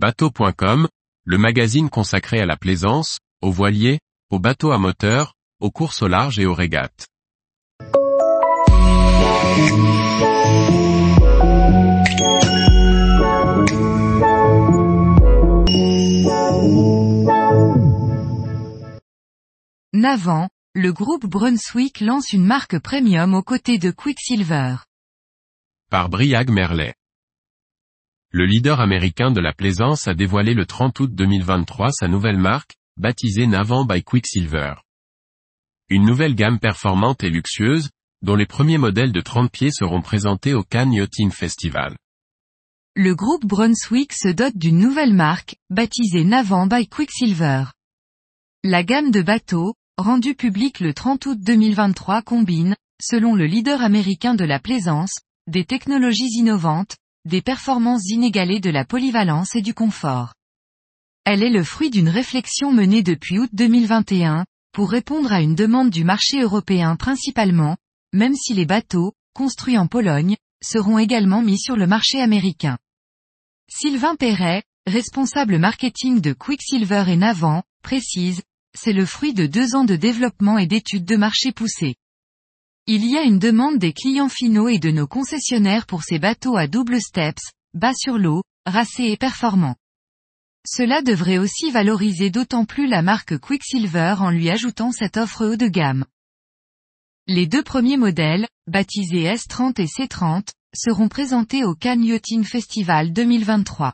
Bateau.com, le magazine consacré à la plaisance, aux voiliers, aux bateaux à moteur, aux courses au large et aux régates. Navant, le groupe Brunswick lance une marque premium aux côtés de Quicksilver. Par Briag Merlet. Le leader américain de la plaisance a dévoilé le 30 août 2023 sa nouvelle marque, baptisée Navant by Quicksilver. Une nouvelle gamme performante et luxueuse, dont les premiers modèles de 30 pieds seront présentés au Cannes Yachting Festival. Le groupe Brunswick se dote d'une nouvelle marque, baptisée Navant by Quicksilver. La gamme de bateaux, rendue publique le 30 août 2023 combine, selon le leader américain de la plaisance, des technologies innovantes, des performances inégalées de la polyvalence et du confort. Elle est le fruit d'une réflexion menée depuis août 2021, pour répondre à une demande du marché européen principalement, même si les bateaux, construits en Pologne, seront également mis sur le marché américain. Sylvain Perret, responsable marketing de Quicksilver et Navant, précise, c'est le fruit de deux ans de développement et d'études de marché poussées. Il y a une demande des clients finaux et de nos concessionnaires pour ces bateaux à double steps, bas sur l'eau, racés et performants. Cela devrait aussi valoriser d'autant plus la marque Quicksilver en lui ajoutant cette offre haut de gamme. Les deux premiers modèles, baptisés S30 et C30, seront présentés au Cannes Yachting Festival 2023.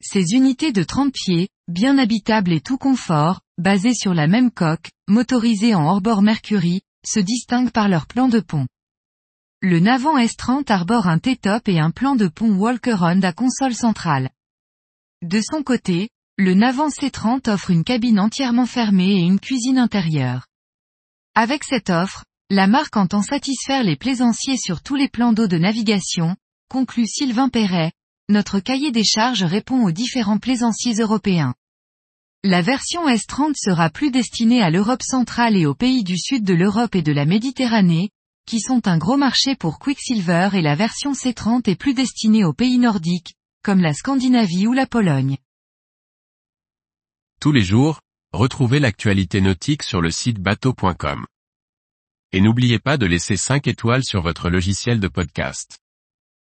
Ces unités de 30 pieds, bien habitables et tout confort, basées sur la même coque, motorisées en hors-bord Mercury, se distinguent par leur plan de pont. Le Navant S30 arbore un T-top et un plan de pont Walker-on à console centrale. De son côté, le Navant C30 offre une cabine entièrement fermée et une cuisine intérieure. Avec cette offre, la marque entend satisfaire les plaisanciers sur tous les plans d'eau de navigation, conclut Sylvain Perret, notre cahier des charges répond aux différents plaisanciers européens. La version S30 sera plus destinée à l'Europe centrale et aux pays du sud de l'Europe et de la Méditerranée, qui sont un gros marché pour Quicksilver et la version C30 est plus destinée aux pays nordiques, comme la Scandinavie ou la Pologne. Tous les jours, retrouvez l'actualité nautique sur le site bateau.com. Et n'oubliez pas de laisser 5 étoiles sur votre logiciel de podcast.